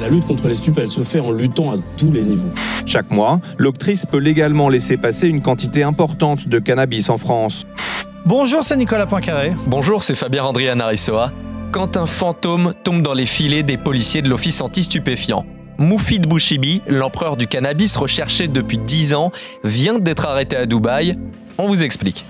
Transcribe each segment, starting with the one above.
La lutte contre les stupes, elle se fait en luttant à tous les niveaux. Chaque mois, l'octrice peut légalement laisser passer une quantité importante de cannabis en France. Bonjour, c'est Nicolas Poincaré. Bonjour, c'est Fabien André Anarisoa. Quand un fantôme tombe dans les filets des policiers de l'Office anti-stupéfiant. Moufid Bouchibi, l'empereur du cannabis recherché depuis 10 ans, vient d'être arrêté à Dubaï. On vous explique.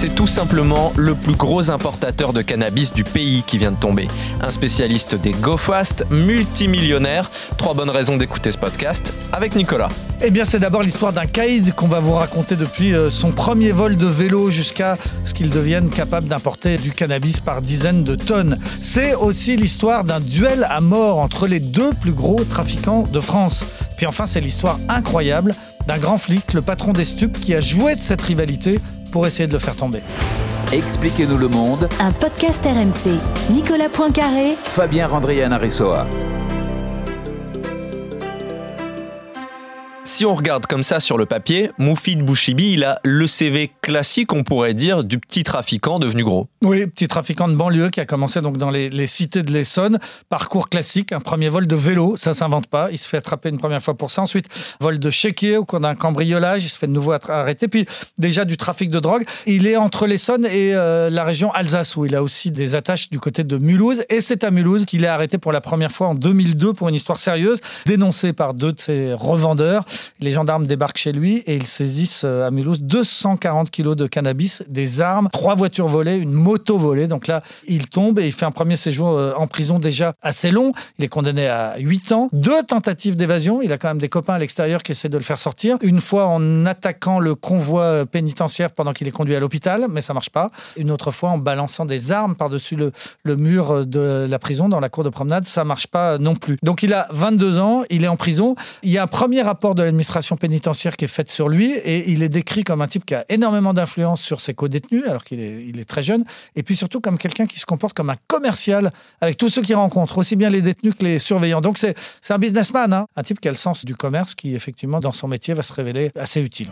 C'est tout simplement le plus gros importateur de cannabis du pays qui vient de tomber. Un spécialiste des go fast, multimillionnaire. Trois bonnes raisons d'écouter ce podcast avec Nicolas. Eh bien, c'est d'abord l'histoire d'un caïd qu'on va vous raconter depuis euh, son premier vol de vélo jusqu'à ce qu'il devienne capable d'importer du cannabis par dizaines de tonnes. C'est aussi l'histoire d'un duel à mort entre les deux plus gros trafiquants de France. Puis enfin, c'est l'histoire incroyable d'un grand flic, le patron des stupes, qui a joué de cette rivalité pour essayer de le faire tomber. Expliquez-nous le monde. Un podcast RMC. Nicolas Poincaré. Fabien Randrian Aressoa. Si on regarde comme ça sur le papier, Moufid Bouchibi, il a le CV classique, on pourrait dire, du petit trafiquant devenu gros. Oui, petit trafiquant de banlieue qui a commencé donc dans les, cités de l'Essonne. Parcours classique, un premier vol de vélo, ça s'invente pas. Il se fait attraper une première fois pour ça. Ensuite, vol de chéquier au cours d'un cambriolage, il se fait de nouveau arrêter. Puis déjà du trafic de drogue. Il est entre l'Essonne et euh, la région Alsace où il a aussi des attaches du côté de Mulhouse. Et c'est à Mulhouse qu'il est arrêté pour la première fois en 2002 pour une histoire sérieuse, dénoncée par deux de ses revendeurs. Les gendarmes débarquent chez lui et ils saisissent euh, à Mulhouse 240 kilos de cannabis, des armes, trois voitures volées, une moto volée. Donc là, il tombe et il fait un premier séjour euh, en prison déjà assez long. Il est condamné à 8 ans, deux tentatives d'évasion. Il a quand même des copains à l'extérieur qui essaient de le faire sortir. Une fois en attaquant le convoi euh, pénitentiaire pendant qu'il est conduit à l'hôpital, mais ça marche pas. Une autre fois en balançant des armes par-dessus le, le mur de la prison dans la cour de promenade, ça marche pas non plus. Donc il a 22 ans, il est en prison. Il y a un premier rapport de l'administration pénitentiaire qui est faite sur lui et il est décrit comme un type qui a énormément d'influence sur ses co-détenus alors qu'il est, très jeune et puis surtout comme quelqu'un qui se comporte comme un commercial avec tous ceux qu'il rencontre, aussi bien les détenus que les surveillants. Donc c'est, c'est un businessman, hein. un type qui a le sens du commerce qui effectivement dans son métier va se révéler assez utile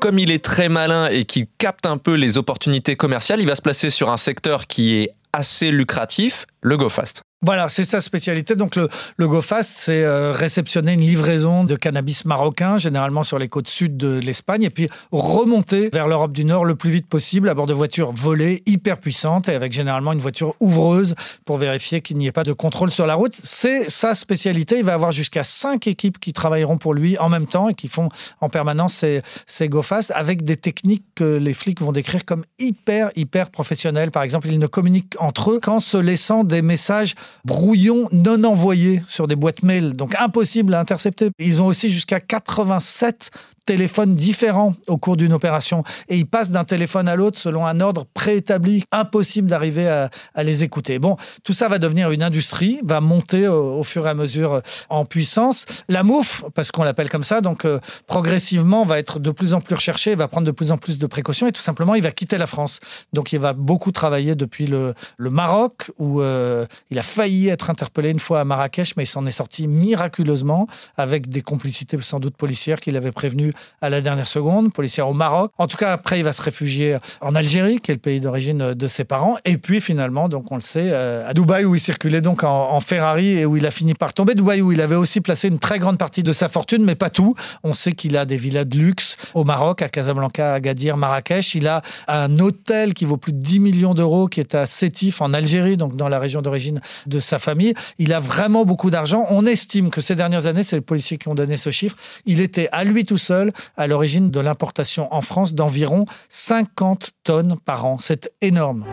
comme il est très malin et qu'il capte un peu les opportunités commerciales, il va se placer sur un secteur qui est assez lucratif, le go fast. Voilà, c'est sa spécialité. Donc le, le GoFast, c'est euh, réceptionner une livraison de cannabis marocain, généralement sur les côtes sud de l'Espagne, et puis remonter vers l'Europe du Nord le plus vite possible à bord de voitures volées, hyper puissantes, et avec généralement une voiture ouvreuse pour vérifier qu'il n'y ait pas de contrôle sur la route. C'est sa spécialité. Il va avoir jusqu'à cinq équipes qui travailleront pour lui en même temps et qui font en permanence ces, ces GoFast avec des techniques que les flics vont décrire comme hyper, hyper professionnelles. Par exemple, ils ne communiquent entre eux qu'en se laissant des messages brouillons non envoyés sur des boîtes mail, donc impossible à intercepter. Ils ont aussi jusqu'à 87 téléphones différents au cours d'une opération et ils passent d'un téléphone à l'autre selon un ordre préétabli. Impossible d'arriver à, les écouter. Bon, tout ça va devenir une industrie, va monter au, fur et à mesure euh, en puissance. La mouffe, parce qu'on l'appelle comme ça, donc euh, progressivement va être de plus en plus recherché, va prendre de plus en plus de précautions et tout simplement il va quitter la France. Donc il va beaucoup travailler depuis le, Maroc où euh, il a failli être interpellé une fois à Marrakech, mais il s'en est sorti miraculeusement avec des complicités sans doute policières qu'il avait prévenues à la dernière seconde, policière au Maroc. En tout cas, après, il va se réfugier en Algérie, qui est le pays d'origine de ses parents. Et puis, finalement, donc on le sait, euh, à Dubaï, où il circulait donc en, Ferrari et où il a fini par tomber. Dubaï, où il avait aussi placé une très grande partie de sa fortune, mais pas tout. On sait qu'il a des villas de luxe au Maroc, à Casablanca, à Agadir, Marrakech. Il a un hôtel qui vaut plus de 10 millions d'euros, qui est à Sétif, en Algérie, donc dans la région d'origine de sa famille. Il a vraiment beaucoup d'argent. On estime que ces dernières années, c'est les policiers qui ont donné ce chiffre, il était à lui tout seul à l'origine de l'importation en France d'environ 50 tonnes par an. C'est énorme.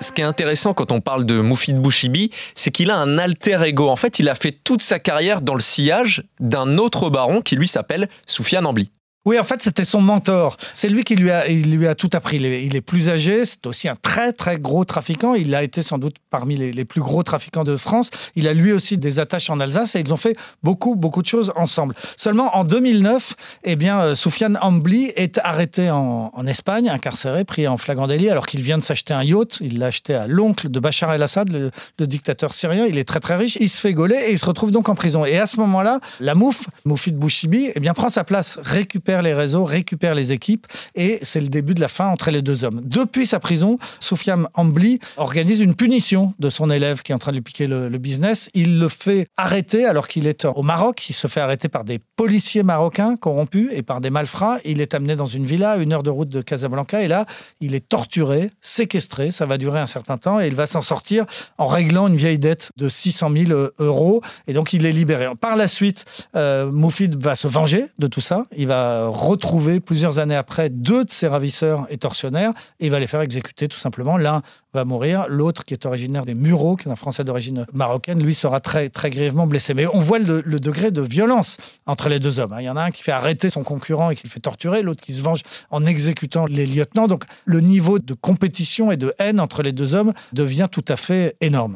Ce qui est intéressant quand on parle de Moufid Bouchibi, c'est qu'il a un alter ego. En fait, il a fait toute sa carrière dans le sillage d'un autre baron qui lui s'appelle Soufiane Ambli. Oui, en fait, c'était son mentor. C'est lui qui lui a, il lui a tout appris. Il est, plus âgé. C'est aussi un très, très gros trafiquant. Il a été sans doute parmi les, plus gros trafiquants de France. Il a lui aussi des attaches en Alsace et ils ont fait beaucoup, beaucoup de choses ensemble. Seulement, en 2009, eh bien, euh, Soufiane Ambli est arrêté en, Espagne, incarcéré, pris en flagrant délit, alors qu'il vient de s'acheter un yacht. Il l'a acheté à l'oncle de Bachar el-Assad, le, le, dictateur syrien. Il est très, très riche. Il se fait gauler et il se retrouve donc en prison. Et à ce moment-là, la mouf, Moufid Bouchibi, eh bien, prend sa place, récupère les réseaux, récupère les équipes et c'est le début de la fin entre les deux hommes. Depuis sa prison, Soufiane Ambli organise une punition de son élève qui est en train de lui piquer le, le business. Il le fait arrêter alors qu'il est au Maroc. Il se fait arrêter par des policiers marocains corrompus et par des malfrats. Il est amené dans une villa une heure de route de Casablanca et là, il est torturé, séquestré. Ça va durer un certain temps et il va s'en sortir en réglant une vieille dette de 600 000 euros et donc il est libéré. Par la suite, euh, Moufid va se venger de tout ça. Il va retrouver plusieurs années après deux de ses ravisseurs et tortionnaires et il va les faire exécuter tout simplement. L'un va mourir, l'autre qui est originaire des Mureaux, qui est un Français d'origine marocaine, lui sera très, très grièvement blessé. Mais on voit le, le, degré de violence entre les deux hommes. Il y en a un qui fait arrêter son concurrent et qui le fait torturer, l'autre qui se venge en exécutant les lieutenants. Donc le niveau de compétition et de haine entre les deux hommes devient tout à fait énorme.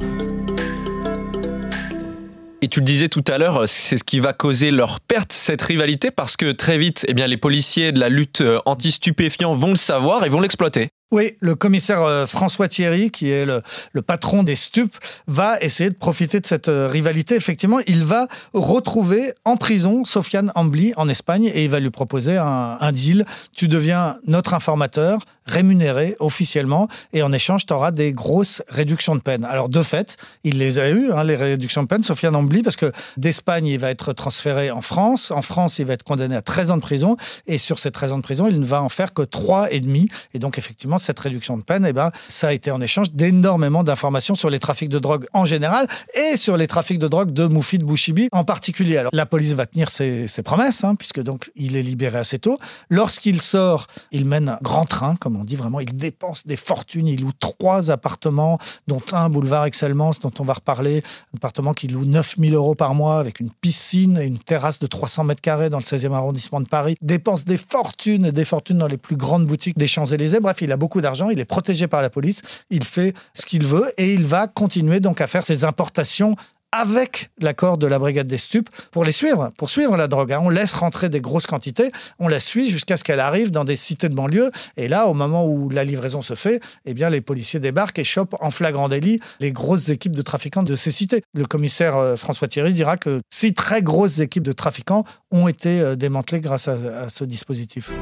Et tu le disais tout à l'heure, c'est ce qui va causer leur perte, cette rivalité, parce que très vite, eh bien, les policiers de la lutte anti-stupéfiants vont le savoir et vont l'exploiter. Oui, le commissaire François Thierry, qui est le, patron des stupes, va essayer de profiter de cette rivalité. Effectivement, il va retrouver en prison Sofiane Ambli en Espagne et il va lui proposer un, deal. Tu deviens notre informateur, rémunéré officiellement, et en échange, tu auras des grosses réductions de peine. Alors, de fait, il les a eues, hein, les réductions de peine, Sofiane Ambli, parce que d'Espagne, il va être transféré en France. En France, il va être condamné à 13 ans de prison, et sur ces 13 ans de prison, il ne va en faire que 3 et demi. Et donc, effectivement, cette réduction de peine, eh ben, ça a été en échange d'énormément d'informations sur les trafics de drogue en général et sur les trafics de drogue de Moufid Bouchibi en particulier. Alors, la police va tenir ses, ses promesses, hein, puisque donc il est libéré assez tôt. Lorsqu'il sort, il mène un grand train, comme on dit vraiment. Il dépense des fortunes. Il loue trois appartements, dont un boulevard Excellence, dont on va reparler. Un appartement qui loue 9000 euros par mois avec une piscine et une terrasse de 300 mètres carrés dans le 16e arrondissement de Paris. Dépense des fortunes et des fortunes dans les plus grandes boutiques des Champs-Élysées. Bref, il a beaucoup d'argent. Il est protégé par la police. Il fait ce qu'il veut et il va continuer donc à faire ses importations avec l'accord de la brigade des stupes pour les suivre, pour suivre la drogue. On laisse rentrer des grosses quantités, on la suit jusqu'à ce qu'elle arrive dans des cités de banlieue. Et là, au moment où la livraison se fait, eh bien, les policiers débarquent et chopent en flagrant délit les grosses équipes de trafiquants de ces cités. Le commissaire François Thierry dira que six très grosses équipes de trafiquants ont été démantelées grâce à ce dispositif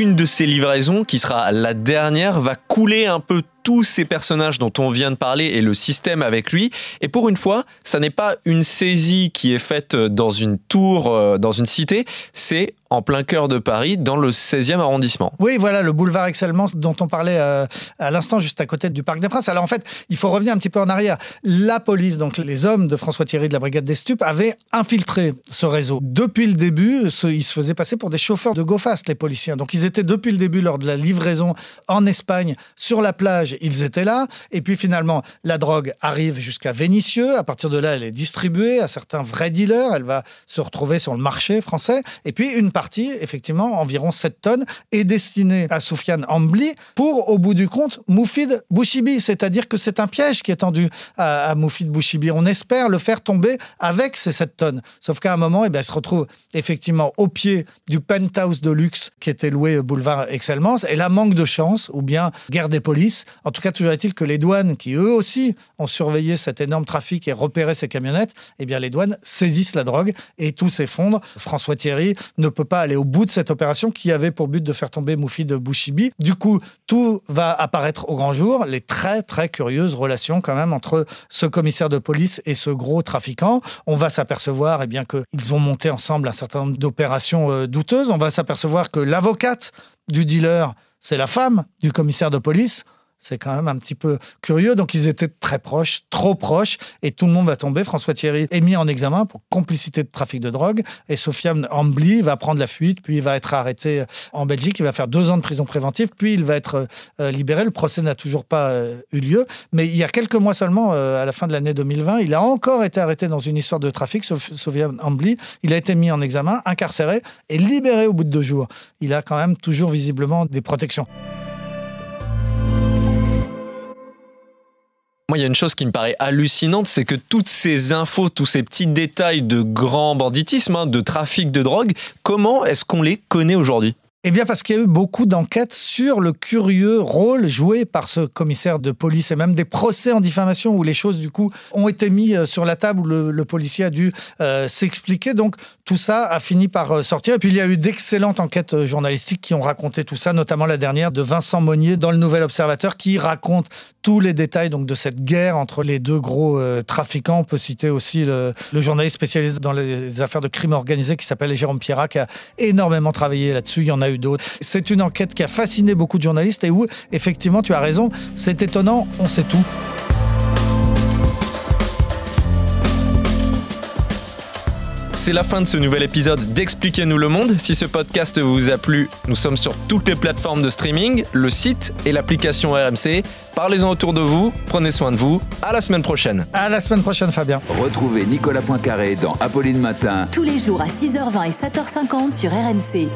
une de ces livraisons, qui sera la dernière, va couler un peu tous ces personnages dont on vient de parler et le système avec lui. Et pour une fois, ça n'est pas une saisie qui est faite dans une tour, dans une cité, c'est en plein cœur de Paris, dans le 16e arrondissement. Oui, voilà, le boulevard Excellence dont on parlait euh, à l'instant, juste à côté du Parc des Princes. Alors en fait, il faut revenir un petit peu en arrière. La police, donc les hommes de François Thierry de la Brigade des Stupes, avaient infiltré ce réseau. Depuis le début, ils se faisaient passer pour des chauffeurs de GoFast, les policiers. Donc ils étaient depuis le début, lors de la livraison en Espagne, sur la plage, ils étaient là. Et puis finalement, la drogue arrive jusqu'à Vénissieux. À partir de là, elle est distribuée à certains vrais dealers. Elle va se retrouver sur le marché français. Et puis une partie, effectivement, environ 7 tonnes, est destinée à Soufiane Ambli pour, au bout du compte, Moufid Bouchibi. C'est-à-dire que c'est un piège qui est tendu à, Moufid Bouchibi. On espère le faire tomber avec ces 7 tonnes. Sauf qu'à un moment, eh bien, elle se retrouve effectivement au pied du penthouse de luxe qui était loué boulevard Excellence. Et là, manque de chance, ou bien guerre des polices. En tout cas, toujours est-il que les douanes, qui eux aussi ont surveillé cet énorme trafic et repéré ces camionnettes, eh bien, les douanes saisissent la drogue et tout s'effondre. François Thierry ne peut pas aller au bout de cette opération qui avait pour but de faire tomber Moufi de Bouchibi. Du coup, tout va apparaître au grand jour. Les très, très curieuses relations quand même entre ce commissaire de police et ce gros trafiquant. On va s'apercevoir eh bien qu'ils ont monté ensemble un certain nombre d'opérations euh, douteuses. On va s'apercevoir que l'avocate du dealer, c'est la femme du commissaire de police C'est quand même un petit peu curieux. Donc ils étaient très proches, trop proches, et tout le monde va tomber. François Thierry est mis en examen pour complicité de trafic de drogue, et Sofiane Ambly va prendre la fuite, puis il va être arrêté en Belgique. Il va faire deux ans de prison préventive, puis il va être euh, libéré. Le procès n'a toujours pas euh, eu lieu, mais il y a quelques mois seulement, euh, à la fin de l'année 2020, il a encore été arrêté dans une histoire de trafic. Sofiane Ambly, il a été mis en examen, incarcéré et libéré au bout de deux jours. Il a quand même toujours visiblement des protections. Moi, il y a une chose qui me paraît hallucinante, c'est que toutes ces infos, tous ces petits détails de grand banditisme, hein, de trafic de drogue, comment est-ce qu'on les connaît aujourd'hui? Eh bien, parce qu'il y a eu beaucoup d'enquêtes sur le curieux rôle joué par ce commissaire de police et même des procès en diffamation où les choses, du coup, ont été mises euh, sur la table où le, policier a dû euh, s'expliquer. Donc, tout ça a fini par euh, sortir. Et puis, il y a eu d'excellentes enquêtes journalistiques qui ont raconté tout ça, notamment la dernière de Vincent Monnier dans le Nouvel Observateur qui raconte tous les détails donc, de cette guerre entre les deux gros trafiquants. On peut citer aussi le, journaliste spécialisé dans les affaires de crime organisé qui s'appelle Jérôme Pierrat, qui a énormément travaillé là-dessus. Il y en a d'autres. C'est une enquête qui a fasciné beaucoup de journalistes et où, effectivement, tu as raison, c'est étonnant, on sait tout. C'est la fin de ce nouvel épisode d'Expliquez-nous le monde. Si ce podcast vous a plu, nous sommes sur toutes les plateformes de streaming, le site et l'application RMC. Parlez-en autour de vous, prenez soin de vous. À la semaine prochaine. À la semaine prochaine, Fabien. Retrouvez Nicolas Poincaré dans Apolline Matin. Tous les jours à 6h20 et 7h50 sur RMC.